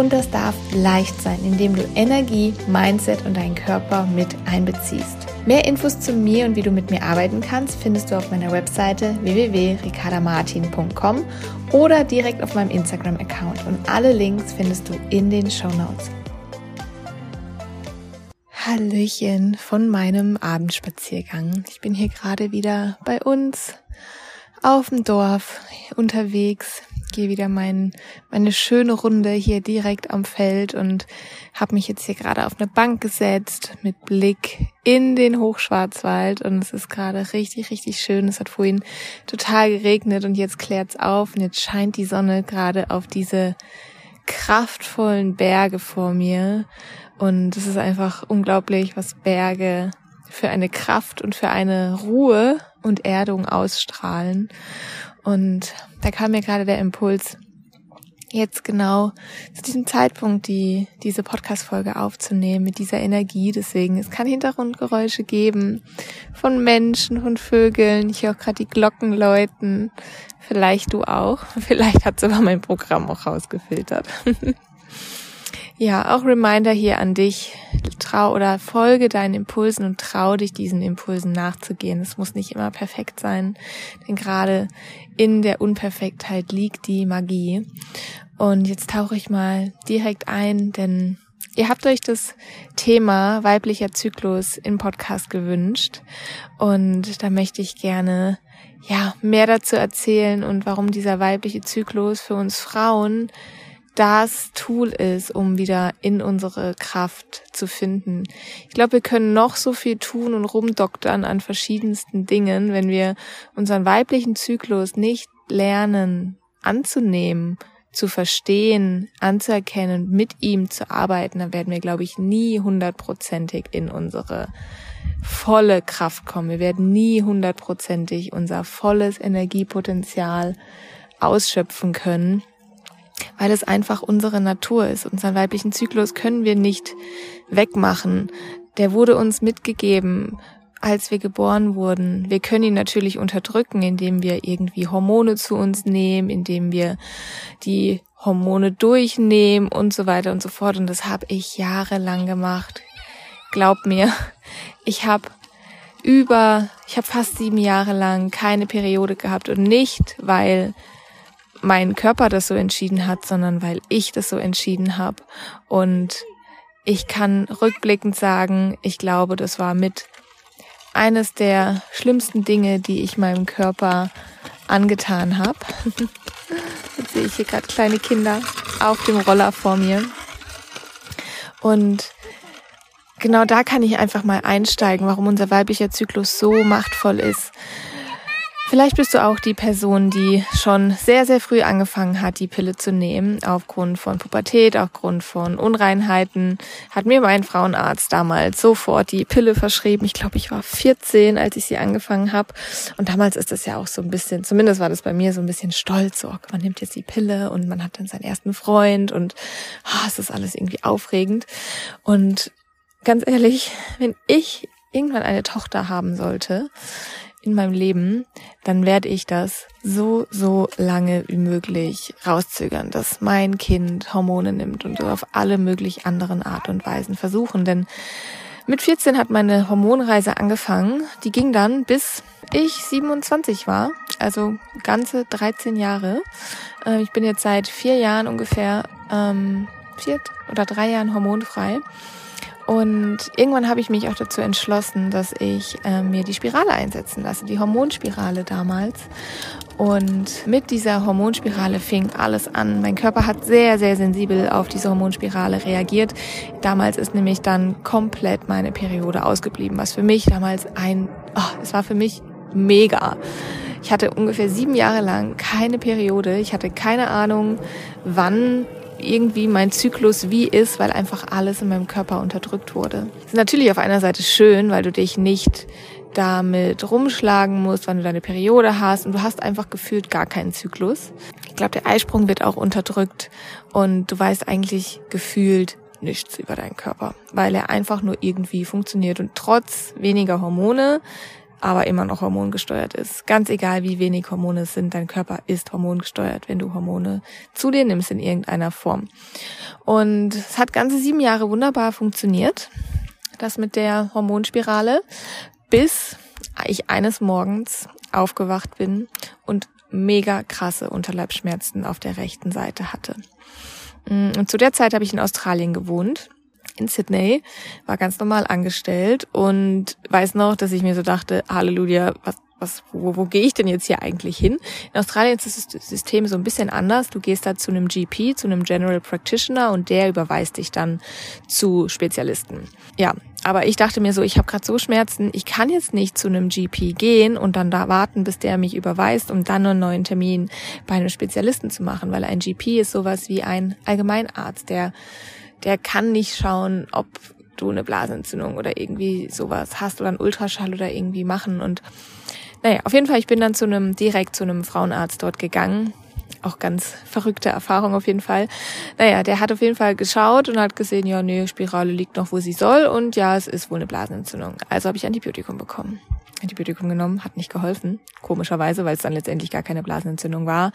Und das darf leicht sein, indem du Energie, Mindset und deinen Körper mit einbeziehst. Mehr Infos zu mir und wie du mit mir arbeiten kannst, findest du auf meiner Webseite www.ricardamartin.com oder direkt auf meinem Instagram-Account. Und alle Links findest du in den Show Notes. Hallöchen von meinem Abendspaziergang. Ich bin hier gerade wieder bei uns auf dem Dorf unterwegs gehe wieder mein, meine schöne Runde hier direkt am Feld und habe mich jetzt hier gerade auf eine Bank gesetzt mit Blick in den Hochschwarzwald und es ist gerade richtig, richtig schön. Es hat vorhin total geregnet und jetzt klärt's auf und jetzt scheint die Sonne gerade auf diese kraftvollen Berge vor mir und es ist einfach unglaublich, was Berge für eine Kraft und für eine Ruhe und Erdung ausstrahlen. Und da kam mir gerade der Impuls, jetzt genau zu diesem Zeitpunkt die, diese Podcast-Folge aufzunehmen mit dieser Energie. Deswegen, es kann Hintergrundgeräusche geben von Menschen, von Vögeln. Ich höre gerade die Glocken läuten. Vielleicht du auch. Vielleicht hat sogar mein Programm auch rausgefiltert. Ja, auch Reminder hier an dich. Trau oder folge deinen Impulsen und trau dich diesen Impulsen nachzugehen. Es muss nicht immer perfekt sein, denn gerade in der Unperfektheit liegt die Magie. Und jetzt tauche ich mal direkt ein, denn ihr habt euch das Thema weiblicher Zyklus im Podcast gewünscht und da möchte ich gerne ja, mehr dazu erzählen und warum dieser weibliche Zyklus für uns Frauen das Tool ist, um wieder in unsere Kraft zu finden. Ich glaube, wir können noch so viel tun und rumdoktern an verschiedensten Dingen, wenn wir unseren weiblichen Zyklus nicht lernen anzunehmen, zu verstehen, anzuerkennen, mit ihm zu arbeiten, dann werden wir, glaube ich, nie hundertprozentig in unsere volle Kraft kommen. Wir werden nie hundertprozentig unser volles Energiepotenzial ausschöpfen können weil es einfach unsere Natur ist. Unseren weiblichen Zyklus können wir nicht wegmachen. Der wurde uns mitgegeben, als wir geboren wurden. Wir können ihn natürlich unterdrücken, indem wir irgendwie Hormone zu uns nehmen, indem wir die Hormone durchnehmen und so weiter und so fort. Und das habe ich jahrelang gemacht. Glaub mir, ich habe über, ich habe fast sieben Jahre lang keine Periode gehabt und nicht, weil mein Körper das so entschieden hat, sondern weil ich das so entschieden habe. Und ich kann rückblickend sagen, ich glaube, das war mit eines der schlimmsten Dinge, die ich meinem Körper angetan habe. Jetzt sehe ich hier gerade kleine Kinder auf dem Roller vor mir. Und genau da kann ich einfach mal einsteigen, warum unser weiblicher Zyklus so machtvoll ist. Vielleicht bist du auch die Person, die schon sehr, sehr früh angefangen hat, die Pille zu nehmen, aufgrund von Pubertät, aufgrund von Unreinheiten. Hat mir mein Frauenarzt damals sofort die Pille verschrieben. Ich glaube, ich war 14, als ich sie angefangen habe. Und damals ist das ja auch so ein bisschen, zumindest war das bei mir so ein bisschen stolz. So, man nimmt jetzt die Pille und man hat dann seinen ersten Freund und oh, es ist alles irgendwie aufregend. Und ganz ehrlich, wenn ich irgendwann eine Tochter haben sollte, in meinem Leben, dann werde ich das so, so lange wie möglich rauszögern, dass mein Kind Hormone nimmt und auf alle möglich anderen Art und Weisen versuchen. Denn mit 14 hat meine Hormonreise angefangen. Die ging dann bis ich 27 war, also ganze 13 Jahre. Äh, ich bin jetzt seit vier Jahren ungefähr, ähm, vier oder drei Jahren hormonfrei. Und irgendwann habe ich mich auch dazu entschlossen, dass ich äh, mir die Spirale einsetzen lasse, die Hormonspirale damals. Und mit dieser Hormonspirale fing alles an. Mein Körper hat sehr, sehr sensibel auf diese Hormonspirale reagiert. Damals ist nämlich dann komplett meine Periode ausgeblieben, was für mich damals ein, oh, es war für mich mega. Ich hatte ungefähr sieben Jahre lang keine Periode. Ich hatte keine Ahnung, wann irgendwie mein Zyklus wie ist, weil einfach alles in meinem Körper unterdrückt wurde. Das ist natürlich auf einer Seite schön, weil du dich nicht damit rumschlagen musst, wann du deine Periode hast und du hast einfach gefühlt gar keinen Zyklus. Ich glaube, der Eisprung wird auch unterdrückt und du weißt eigentlich gefühlt nichts über deinen Körper, weil er einfach nur irgendwie funktioniert und trotz weniger Hormone aber immer noch hormongesteuert ist. Ganz egal, wie wenig Hormone es sind, dein Körper ist hormongesteuert, wenn du Hormone zu dir nimmst in irgendeiner Form. Und es hat ganze sieben Jahre wunderbar funktioniert, das mit der Hormonspirale, bis ich eines Morgens aufgewacht bin und mega krasse Unterleibsschmerzen auf der rechten Seite hatte. Mm, und zu der Zeit habe ich in Australien gewohnt, in Sydney, war ganz normal angestellt und weiß noch, dass ich mir so dachte, Halleluja, was, was, wo, wo gehe ich denn jetzt hier eigentlich hin? In Australien ist das System so ein bisschen anders. Du gehst da zu einem GP, zu einem General Practitioner und der überweist dich dann zu Spezialisten. Ja, aber ich dachte mir so, ich habe gerade so Schmerzen, ich kann jetzt nicht zu einem GP gehen und dann da warten, bis der mich überweist, um dann einen neuen Termin bei einem Spezialisten zu machen, weil ein GP ist sowas wie ein Allgemeinarzt, der der kann nicht schauen, ob du eine Blasenentzündung oder irgendwie sowas hast oder einen Ultraschall oder irgendwie machen und naja, auf jeden Fall, ich bin dann zu einem, direkt zu einem Frauenarzt dort gegangen. Auch ganz verrückte Erfahrung auf jeden Fall. Naja, der hat auf jeden Fall geschaut und hat gesehen, ja, nee, Spirale liegt noch, wo sie soll und ja, es ist wohl eine Blasenentzündung. Also habe ich Antibiotikum bekommen. Antibiotikum genommen, hat nicht geholfen, komischerweise, weil es dann letztendlich gar keine Blasenentzündung war.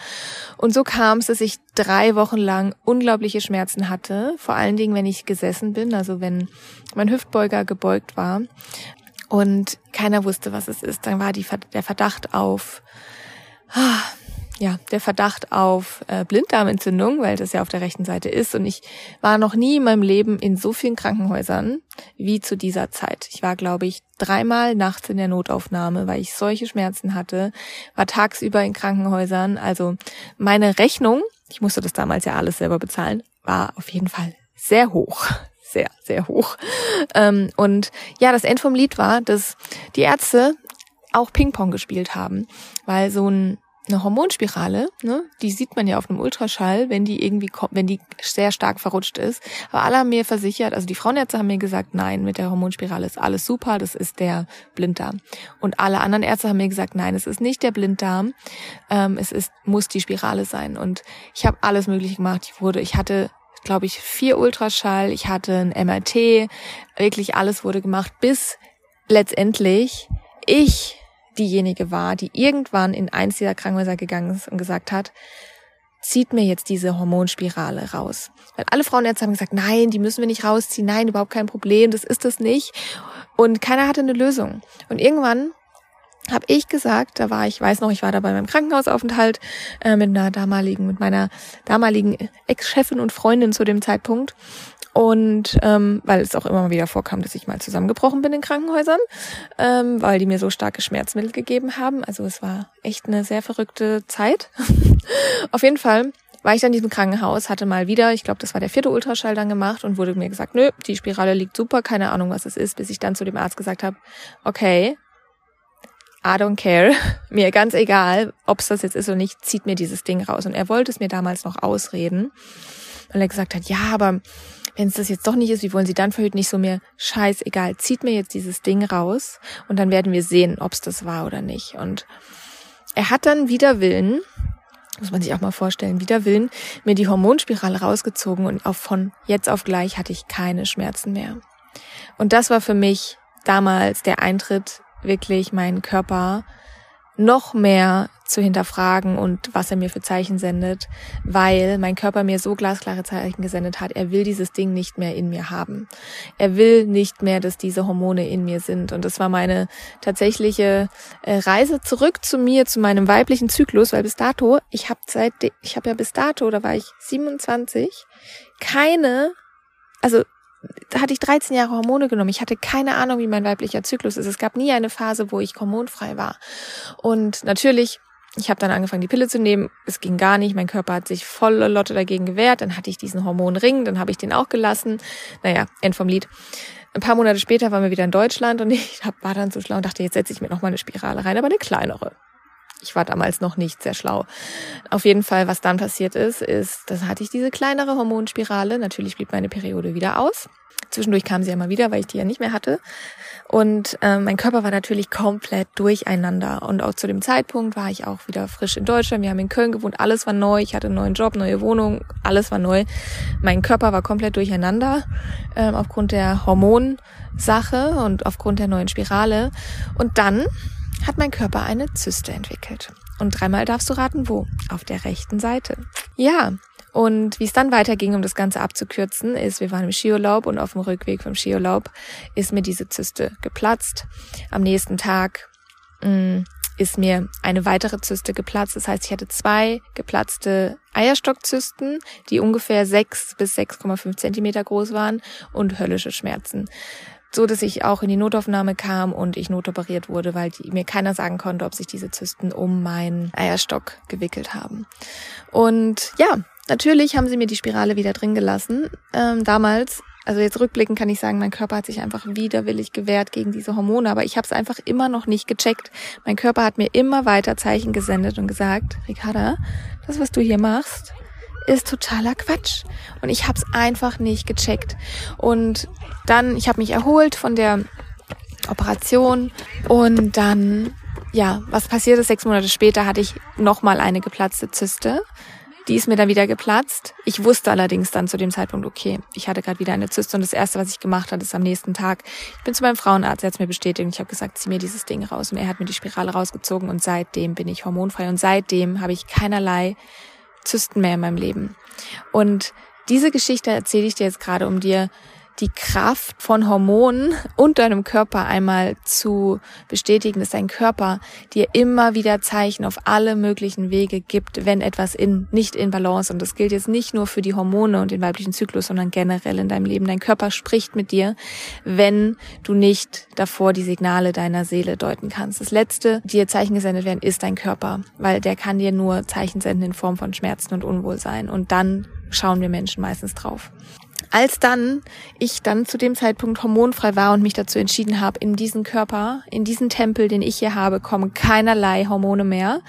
Und so kam es, dass ich drei Wochen lang unglaubliche Schmerzen hatte, vor allen Dingen, wenn ich gesessen bin, also wenn mein Hüftbeuger gebeugt war und keiner wusste, was es ist. Dann war die, der Verdacht auf, ah, ja, der Verdacht auf äh, Blinddarmentzündung, weil das ja auf der rechten Seite ist. Und ich war noch nie in meinem Leben in so vielen Krankenhäusern wie zu dieser Zeit. Ich war, glaube ich, dreimal nachts in der Notaufnahme, weil ich solche Schmerzen hatte, war tagsüber in Krankenhäusern. Also meine Rechnung, ich musste das damals ja alles selber bezahlen, war auf jeden Fall sehr hoch sehr, sehr hoch. Ähm, und ja, das End vom Lied war, dass die Ärzte auch Ping-Pong gespielt haben, weil so ein eine Hormonspirale, ne, die sieht man ja auf einem Ultraschall, wenn die irgendwie wenn die sehr stark verrutscht ist. Aber alle haben mir versichert, also die Frauenärzte haben mir gesagt, nein, mit der Hormonspirale ist alles super, das ist der Blinddarm. Und alle anderen Ärzte haben mir gesagt, nein, es ist nicht der Blinddarm, ähm, es ist muss die Spirale sein. Und ich habe alles Mögliche gemacht. Ich wurde, ich hatte glaube ich, vier Ultraschall, ich hatte ein MRT, wirklich alles wurde gemacht, bis letztendlich ich diejenige war, die irgendwann in eins dieser Krankenhäuser gegangen ist und gesagt hat, zieht mir jetzt diese Hormonspirale raus. Weil alle Frauenärzte haben gesagt, nein, die müssen wir nicht rausziehen, nein, überhaupt kein Problem, das ist es nicht. Und keiner hatte eine Lösung. Und irgendwann habe ich gesagt, da war ich, weiß noch, ich war da bei meinem Krankenhausaufenthalt äh, mit einer damaligen, mit meiner damaligen Ex-Chefin und Freundin zu dem Zeitpunkt und ähm, weil es auch immer wieder vorkam, dass ich mal zusammengebrochen bin in Krankenhäusern, ähm, weil die mir so starke Schmerzmittel gegeben haben. Also es war echt eine sehr verrückte Zeit. Auf jeden Fall war ich dann in diesem Krankenhaus, hatte mal wieder, ich glaube, das war der vierte Ultraschall dann gemacht und wurde mir gesagt, nö, die Spirale liegt super, keine Ahnung, was es ist, bis ich dann zu dem Arzt gesagt habe, okay, I don't care, mir ganz egal, ob es das jetzt ist oder nicht, zieht mir dieses Ding raus. Und er wollte es mir damals noch ausreden, weil er gesagt hat, ja, aber wenn es das jetzt doch nicht ist, wie wollen Sie dann verhüten? Nicht so mehr, scheißegal, zieht mir jetzt dieses Ding raus und dann werden wir sehen, ob es das war oder nicht. Und er hat dann wieder Willen, muss man sich auch mal vorstellen, wieder Willen, mir die Hormonspirale rausgezogen und auch von jetzt auf gleich hatte ich keine Schmerzen mehr. Und das war für mich damals der Eintritt, wirklich meinen Körper noch mehr zu hinterfragen und was er mir für Zeichen sendet, weil mein Körper mir so glasklare Zeichen gesendet hat. Er will dieses Ding nicht mehr in mir haben. Er will nicht mehr, dass diese Hormone in mir sind. Und das war meine tatsächliche äh, Reise zurück zu mir, zu meinem weiblichen Zyklus, weil bis dato, ich habe seit, ich habe ja bis dato, da war ich 27, keine, also hatte ich 13 Jahre Hormone genommen. Ich hatte keine Ahnung, wie mein weiblicher Zyklus ist. Es gab nie eine Phase, wo ich hormonfrei war. Und natürlich, ich habe dann angefangen, die Pille zu nehmen. Es ging gar nicht. Mein Körper hat sich volle Lotte dagegen gewehrt. Dann hatte ich diesen Hormonring, dann habe ich den auch gelassen. Naja, End vom Lied. Ein paar Monate später waren wir wieder in Deutschland und ich war dann so schlau und dachte, jetzt setze ich mir noch mal eine Spirale rein, aber eine kleinere. Ich war damals noch nicht sehr schlau. Auf jeden Fall, was dann passiert ist, ist, das hatte ich diese kleinere Hormonspirale. Natürlich blieb meine Periode wieder aus. Zwischendurch kam sie ja mal wieder, weil ich die ja nicht mehr hatte. Und äh, mein Körper war natürlich komplett durcheinander. Und auch zu dem Zeitpunkt war ich auch wieder frisch in Deutschland. Wir haben in Köln gewohnt, alles war neu. Ich hatte einen neuen Job, neue Wohnung, alles war neu. Mein Körper war komplett durcheinander äh, aufgrund der Hormonsache und aufgrund der neuen Spirale. Und dann hat mein Körper eine Zyste entwickelt. Und dreimal darfst du raten, wo? Auf der rechten Seite. Ja, und wie es dann weiterging, um das Ganze abzukürzen, ist, wir waren im Skiurlaub und auf dem Rückweg vom Skiurlaub ist mir diese Zyste geplatzt. Am nächsten Tag mh, mm, ist mir eine weitere Zyste geplatzt. Das heißt, ich hatte zwei geplatzte Eierstockzysten, die ungefähr sechs bis 6,5 Zentimeter groß waren und höllische Schmerzen so dass ich auch in die Notaufnahme kam und ich notoperiert wurde, weil die, mir keiner sagen konnte, ob sich diese Zysten um meinen Eierstock gewickelt haben. Und ja, Natürlich haben sie mir die Spirale wieder drin gelassen. Ähm, damals, also jetzt rückblickend kann ich sagen, mein Körper hat sich einfach widerwillig gewehrt gegen diese Hormone, aber ich habe es einfach immer noch nicht gecheckt. Mein Körper hat mir immer weiter Zeichen gesendet und gesagt, Ricarda, das, was du hier machst, ist totaler Quatsch. Und ich habe es einfach nicht gecheckt. Und dann, ich habe mich erholt von der Operation und dann, ja, was passiert ist, sechs Monate später hatte ich nochmal eine geplatzte Zyste. Die ist mir dann wieder geplatzt. Ich wusste allerdings dann zu dem Zeitpunkt, okay, ich hatte gerade wieder eine Zyste und das erste, was ich gemacht habe, ist am nächsten Tag, ich bin zu meinem Frauenarzt, er hat es mir bestätigt und ich habe gesagt, zieh mir dieses Ding raus und er hat mir die Spirale rausgezogen und seitdem bin ich hormonfrei und seitdem habe ich keinerlei Zysten mehr in meinem Leben. Und diese Geschichte erzähle ich dir jetzt gerade, um dir die Kraft von Hormonen und deinem Körper einmal zu bestätigen, dass dein Körper dir immer wieder Zeichen auf alle möglichen Wege gibt, wenn etwas in, nicht in Balance und das gilt jetzt nicht nur für die Hormone und den weiblichen Zyklus, sondern generell in deinem Leben. Dein Körper spricht mit dir, wenn du nicht davor die Signale deiner Seele deuten kannst. Das letzte, dir Zeichen gesendet werden, ist dein Körper, weil der kann dir nur Zeichen senden in Form von Schmerzen und Unwohlsein und dann schauen wir Menschen meistens drauf. Als dann ich dann zu dem Zeitpunkt hormonfrei war und mich dazu entschieden habe, in diesen Körper, in diesen Tempel, den ich hier habe, kommen keinerlei Hormone mehr.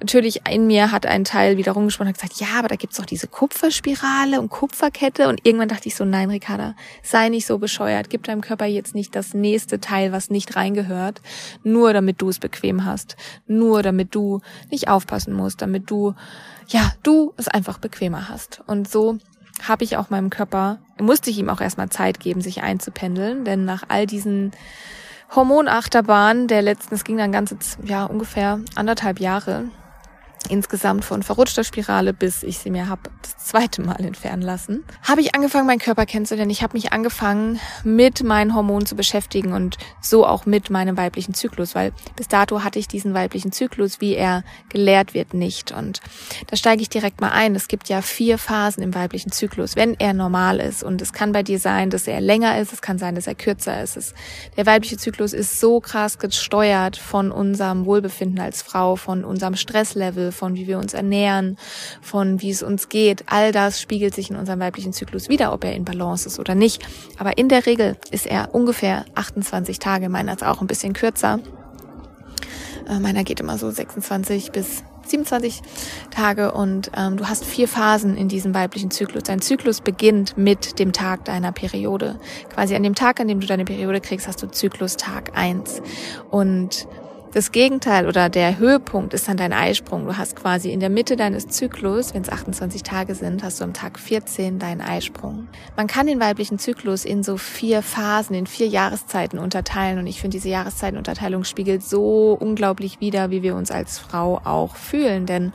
Natürlich in mir hat ein Teil wieder rumgesprochen und gesagt, ja, aber da gibt's doch diese Kupferspirale und Kupferkette. Und irgendwann dachte ich so, nein, Ricarda, sei nicht so bescheuert. Gib deinem Körper jetzt nicht das nächste Teil, was nicht reingehört, nur damit du es bequem hast. Nur damit du nicht aufpassen musst, damit du, ja, du es einfach bequemer hast. Und so habe ich auch meinem Körper, musste ich ihm auch erstmal Zeit geben, sich einzupendeln, denn nach all diesen Hormonachterbahnen der letzten, es ging dann ganze, ja, ungefähr anderthalb Jahre, insgesamt von verrutschter Spirale, bis ich sie mir habe das zweite Mal entfernen lassen, habe ich angefangen, meinen Körper kennenzulernen. Ich habe mich angefangen, mit meinen Hormonen zu beschäftigen und so auch mit meinem weiblichen Zyklus, weil bis dato hatte ich diesen weiblichen Zyklus, wie er gelehrt wird, nicht. Und da steige ich direkt mal ein. Es gibt ja vier Phasen im weiblichen Zyklus, wenn er normal ist. Und es kann bei dir sein, dass er länger ist, es kann sein, dass er kürzer ist. Der weibliche Zyklus ist so krass gesteuert von unserem Wohlbefinden als Frau, von unserem Stresslevel, von wie wir uns ernähren, von wie es uns geht. All das spiegelt sich in unserem weiblichen Zyklus wieder, ob er in Balance ist oder nicht. Aber in der Regel ist er ungefähr 28 Tage, meiner ist auch ein bisschen kürzer. Äh, meiner geht immer so 26 bis 27 Tage und ähm, du hast vier Phasen in diesem weiblichen Zyklus. Dein Zyklus beginnt mit dem Tag deiner Periode. Quasi an dem Tag, an dem du deine Periode kriegst, hast du Zyklus Tag eins Und das Gegenteil oder der Höhepunkt ist dann dein Eisprung. Du hast quasi in der Mitte deines Zyklus, wenn es 28 Tage sind, hast du am Tag 14 deinen Eisprung. Man kann den weiblichen Zyklus in so vier Phasen, in vier Jahreszeiten unterteilen und ich finde diese Jahreszeitenunterteilung spiegelt so unglaublich wider, wie wir uns als Frau auch fühlen, denn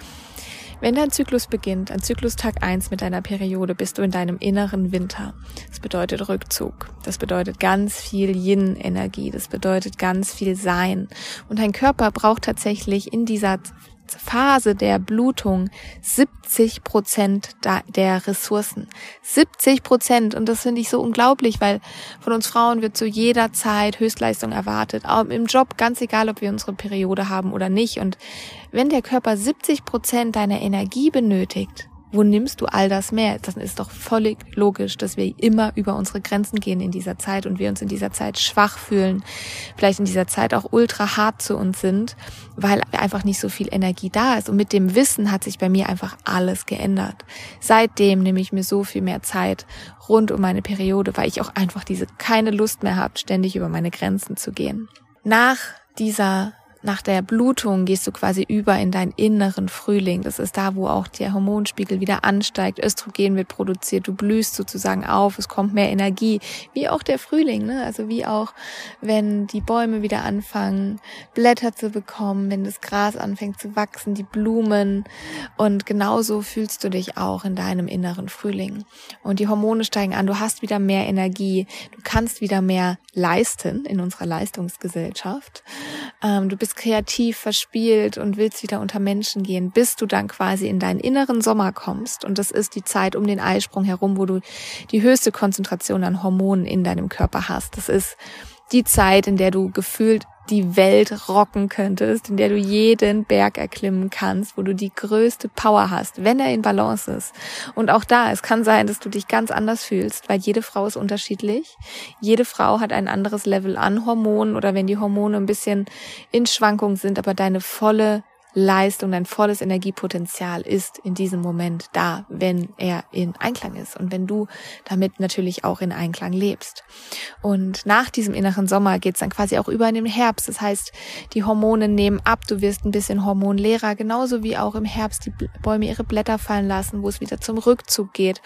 wenn dein Zyklus beginnt, an Zyklustag eins mit deiner Periode, bist du in deinem inneren Winter. Das bedeutet Rückzug. Das bedeutet ganz viel Yin-Energie. Das bedeutet ganz viel Sein. Und dein Körper braucht tatsächlich in dieser Phase der Blutung 70 Prozent der Ressourcen. 70 Prozent. Und das finde ich so unglaublich, weil von uns Frauen wird zu jeder Zeit Höchstleistung erwartet. Auch im Job, ganz egal, ob wir unsere Periode haben oder nicht. Und wenn der Körper 70 Prozent deiner Energie benötigt, wo nimmst du all das mehr? Das ist doch völlig logisch, dass wir immer über unsere Grenzen gehen in dieser Zeit und wir uns in dieser Zeit schwach fühlen, vielleicht in dieser Zeit auch ultra hart zu uns sind, weil einfach nicht so viel Energie da ist. Und mit dem Wissen hat sich bei mir einfach alles geändert. Seitdem nehme ich mir so viel mehr Zeit rund um meine Periode, weil ich auch einfach diese keine Lust mehr habe, ständig über meine Grenzen zu gehen. Nach dieser nach der Blutung gehst du quasi über in deinen inneren Frühling. Das ist da, wo auch der Hormonspiegel wieder ansteigt. Östrogen wird produziert. Du blühst sozusagen auf. Es kommt mehr Energie. Wie auch der Frühling, ne? Also wie auch, wenn die Bäume wieder anfangen, Blätter zu bekommen, wenn das Gras anfängt zu wachsen, die Blumen. Und genauso fühlst du dich auch in deinem inneren Frühling. Und die Hormone steigen an. Du hast wieder mehr Energie. Du kannst wieder mehr leisten in unserer Leistungsgesellschaft. Ähm, du bist kreativ, verspielt und willst wieder unter Menschen gehen, bis du dann quasi in deinen inneren Sommer kommst. Und das ist die Zeit um den Eisprung herum, wo du die höchste Konzentration an Hormonen in deinem Körper hast. Das ist die Zeit, in der du gefühlt die Welt rocken könntest, in der du jeden Berg erklimmen kannst, wo du die größte Power hast, wenn er in Balance ist. Und auch da, es kann sein, dass du dich ganz anders fühlst, weil jede Frau ist unterschiedlich. Jede Frau hat ein anderes Level an Hormonen oder wenn die Hormone ein bisschen in Schwankung sind, aber deine volle Leistung, dein volles Energiepotenzial ist in diesem Moment da, wenn er in Einklang ist und wenn du damit natürlich auch in Einklang lebst. Und nach diesem inneren Sommer geht's dann quasi auch über in den Herbst. Das heißt, die Hormone nehmen ab, du wirst ein bisschen hormonleerer, genauso wie auch im Herbst die Bäume ihre Blätter fallen lassen, wo es wieder zum Rückzug geht,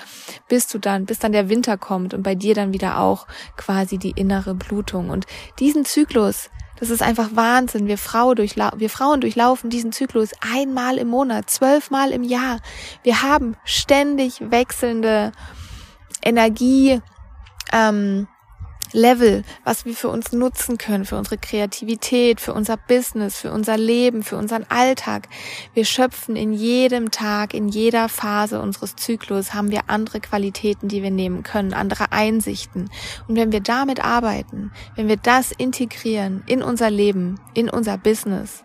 bis du dann, bis dann der Winter kommt und bei dir dann wieder auch quasi die innere Blutung. Und diesen Zyklus, das ist einfach Wahnsinn. Wir, Frau durchla wir Frauen durchlaufen diesen Zyklus einmal im Monat, zwölfmal im Jahr. Wir haben ständig wechselnde Energie, ähm, Level, was wir für uns nutzen können, für unsere Kreativität, für unser Business, für unser Leben, für unseren Alltag. Wir schöpfen in jedem Tag, in jeder Phase unseres Zyklus haben wir andere Qualitäten, die wir nehmen können, andere Einsichten. Und wenn wir damit arbeiten, wenn wir das integrieren in unser Leben, in unser Business,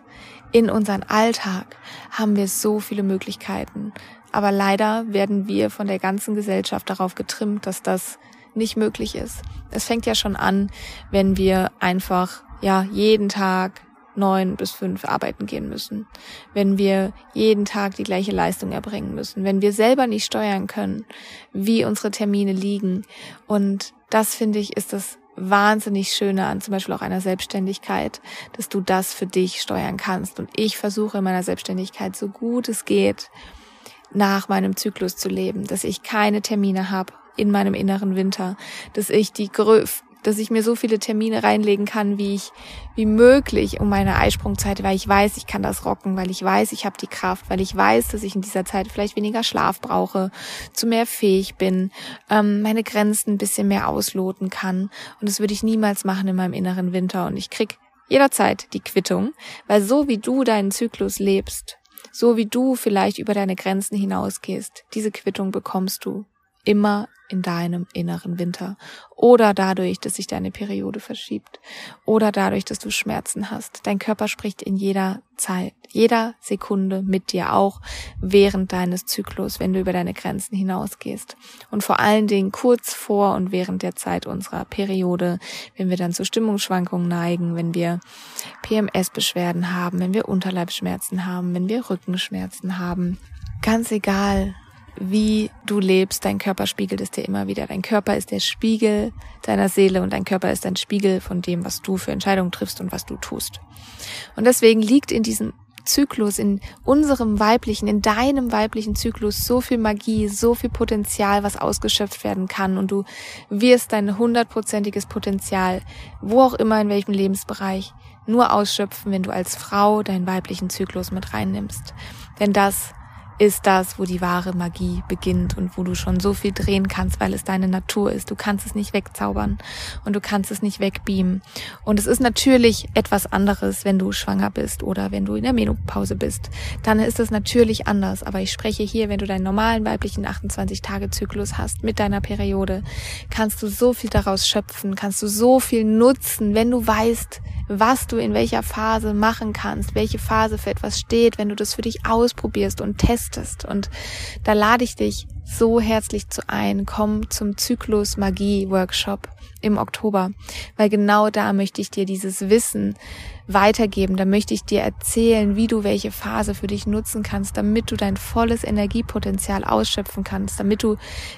in unseren Alltag, haben wir so viele Möglichkeiten. Aber leider werden wir von der ganzen Gesellschaft darauf getrimmt, dass das nicht möglich ist. Es fängt ja schon an, wenn wir einfach, ja, jeden Tag neun bis fünf arbeiten gehen müssen, wenn wir jeden Tag die gleiche Leistung erbringen müssen, wenn wir selber nicht steuern können, wie unsere Termine liegen. Und das finde ich ist das wahnsinnig Schöne an zum Beispiel auch einer Selbstständigkeit, dass du das für dich steuern kannst. Und ich versuche in meiner Selbstständigkeit so gut es geht, nach meinem Zyklus zu leben, dass ich keine Termine habe in meinem inneren Winter, dass ich die dass ich mir so viele Termine reinlegen kann, wie ich wie möglich um meine Eisprungzeit, weil ich weiß, ich kann das rocken, weil ich weiß, ich habe die Kraft, weil ich weiß, dass ich in dieser Zeit vielleicht weniger Schlaf brauche, zu mehr fähig bin, ähm, meine Grenzen ein bisschen mehr ausloten kann. Und das würde ich niemals machen in meinem inneren Winter. Und ich krieg jederzeit die Quittung, weil so wie du deinen Zyklus lebst, so wie du vielleicht über deine Grenzen hinausgehst, diese Quittung bekommst du immer in deinem inneren Winter oder dadurch, dass sich deine Periode verschiebt oder dadurch, dass du Schmerzen hast. Dein Körper spricht in jeder Zeit, jeder Sekunde mit dir auch während deines Zyklus, wenn du über deine Grenzen hinausgehst. Und vor allen Dingen kurz vor und während der Zeit unserer Periode, wenn wir dann zu Stimmungsschwankungen neigen, wenn wir PMS-Beschwerden haben, wenn wir Unterleibsschmerzen haben, wenn wir Rückenschmerzen haben. Ganz egal, wie du lebst, dein Körper spiegelt es dir immer wieder. Dein Körper ist der Spiegel deiner Seele und dein Körper ist ein Spiegel von dem, was du für Entscheidungen triffst und was du tust. Und deswegen liegt in diesem Zyklus, in unserem weiblichen, in deinem weiblichen Zyklus so viel Magie, so viel Potenzial, was ausgeschöpft werden kann und du wirst dein hundertprozentiges Potenzial, wo auch immer in welchem Lebensbereich, nur ausschöpfen, wenn du als Frau deinen weiblichen Zyklus mit reinnimmst. Denn das ist das, wo die wahre Magie beginnt und wo du schon so viel drehen kannst, weil es deine Natur ist. Du kannst es nicht wegzaubern und du kannst es nicht wegbeamen. Und es ist natürlich etwas anderes, wenn du schwanger bist oder wenn du in der Menopause bist. Dann ist es natürlich anders. Aber ich spreche hier, wenn du deinen normalen weiblichen 28-Tage-Zyklus hast mit deiner Periode, kannst du so viel daraus schöpfen, kannst du so viel nutzen, wenn du weißt, was du in welcher Phase machen kannst, welche Phase für etwas steht, wenn du das für dich ausprobierst und testest. Und da lade ich dich so herzlich zu ein. Komm zum Zyklus Magie Workshop im Oktober, weil genau da möchte ich dir dieses Wissen weitergeben. Da möchte ich dir erzählen, wie du welche Phase für dich nutzen kannst, damit du dein volles Energiepotenzial ausschöpfen kannst, damit du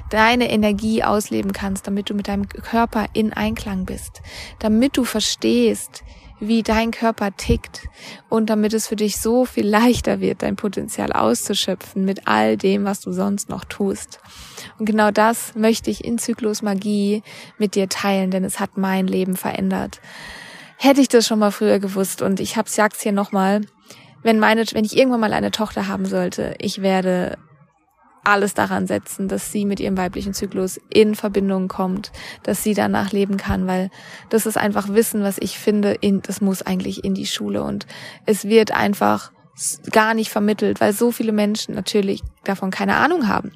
deine Energie ausleben kannst, damit du mit deinem Körper in Einklang bist, damit du verstehst, wie dein Körper tickt und damit es für dich so viel leichter wird, dein Potenzial auszuschöpfen mit all dem, was du sonst noch tust. Und genau das möchte ich in Zyklus Magie mit dir teilen, denn es hat mein Leben verändert. Hätte ich das schon mal früher gewusst und ich hab's sag's hier nochmal, wenn meine, wenn ich irgendwann mal eine Tochter haben sollte, ich werde alles daran setzen, dass sie mit ihrem weiblichen Zyklus in Verbindung kommt, dass sie danach leben kann, weil das ist einfach Wissen, was ich finde, in, das muss eigentlich in die Schule und es wird einfach gar nicht vermittelt, weil so viele Menschen natürlich davon keine Ahnung haben.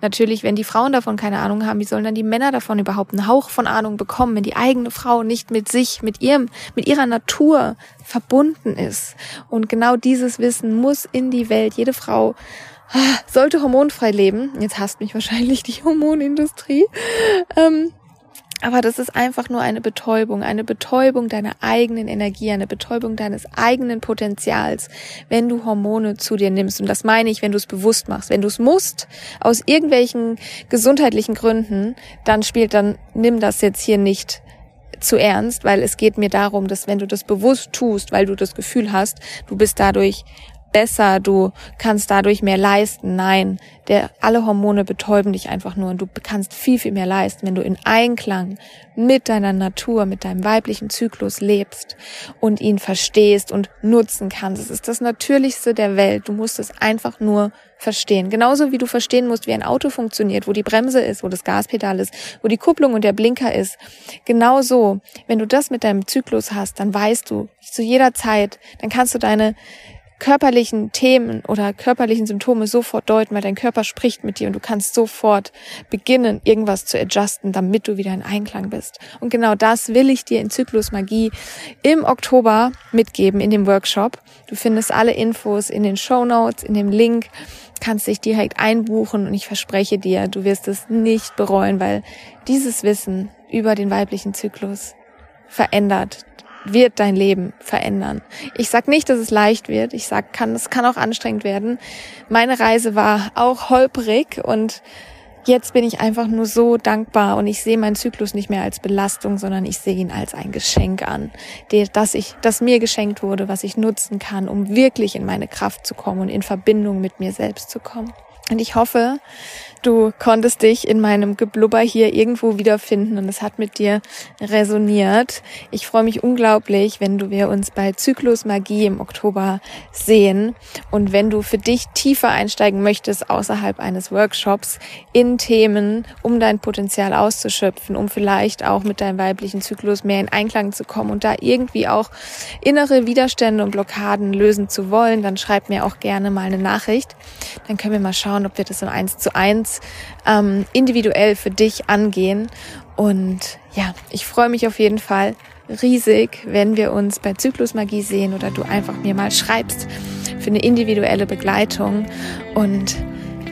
Natürlich, wenn die Frauen davon keine Ahnung haben, wie sollen dann die Männer davon überhaupt einen Hauch von Ahnung bekommen, wenn die eigene Frau nicht mit sich, mit ihrem, mit ihrer Natur verbunden ist. Und genau dieses Wissen muss in die Welt. Jede Frau sollte hormonfrei leben. Jetzt hasst mich wahrscheinlich die Hormonindustrie. Ähm, aber das ist einfach nur eine Betäubung, eine Betäubung deiner eigenen Energie, eine Betäubung deines eigenen Potenzials, wenn du Hormone zu dir nimmst. Und das meine ich, wenn du es bewusst machst. Wenn du es musst, aus irgendwelchen gesundheitlichen Gründen, dann spielt, dann nimm das jetzt hier nicht zu ernst, weil es geht mir darum, dass wenn du das bewusst tust, weil du das Gefühl hast, du bist dadurch besser, du kannst dadurch mehr leisten. Nein, der, alle Hormone betäuben dich einfach nur und du kannst viel, viel mehr leisten, wenn du in Einklang mit deiner Natur, mit deinem weiblichen Zyklus lebst und ihn verstehst und nutzen kannst. Es ist das Natürlichste der Welt. Du musst es einfach nur verstehen. Genauso wie du verstehen musst, wie ein Auto funktioniert, wo die Bremse ist, wo das Gaspedal ist, wo die Kupplung und der Blinker ist. Genauso, wenn du das mit deinem Zyklus hast, dann weißt du zu jeder Zeit, dann kannst du deine körperlichen Themen oder körperlichen Symptome sofort deuten, weil dein Körper spricht mit dir und du kannst sofort beginnen, irgendwas zu adjusten, damit du wieder in Einklang bist. Und genau das will ich dir in Zyklus Magie im Oktober mitgeben in dem Workshop. Du findest alle Infos in den Show Notes, in dem Link, kannst dich direkt einbuchen und ich verspreche dir, du wirst es nicht bereuen, weil dieses Wissen über den weiblichen Zyklus verändert wird dein Leben verändern. Ich sag nicht, dass es leicht wird. Ich sag, kann, es kann auch anstrengend werden. Meine Reise war auch holprig und jetzt bin ich einfach nur so dankbar und ich sehe meinen Zyklus nicht mehr als Belastung, sondern ich sehe ihn als ein Geschenk an, das ich, das mir geschenkt wurde, was ich nutzen kann, um wirklich in meine Kraft zu kommen und in Verbindung mit mir selbst zu kommen. Und ich hoffe, du konntest dich in meinem Geblubber hier irgendwo wiederfinden und es hat mit dir resoniert. Ich freue mich unglaublich, wenn du wir uns bei Zyklus Magie im Oktober sehen und wenn du für dich tiefer einsteigen möchtest außerhalb eines Workshops in Themen, um dein Potenzial auszuschöpfen, um vielleicht auch mit deinem weiblichen Zyklus mehr in Einklang zu kommen und da irgendwie auch innere Widerstände und Blockaden lösen zu wollen, dann schreib mir auch gerne mal eine Nachricht. Dann können wir mal schauen, ob wir das im Eins zu eins ganz ähm, individuell für dich angehen. Und ja, ich freue mich auf jeden Fall riesig, wenn wir uns bei Zyklusmagie sehen oder du einfach mir mal schreibst für eine individuelle Begleitung. Und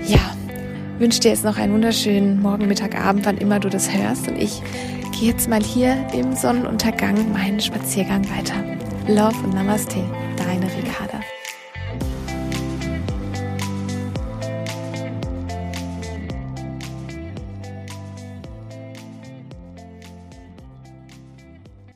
ja, wünsche dir jetzt noch einen wunderschönen Morgen, Mittag, Abend, wann immer du das hörst. Und ich gehe jetzt mal hier im Sonnenuntergang meinen Spaziergang weiter. Love und Namaste, deine Ricarda.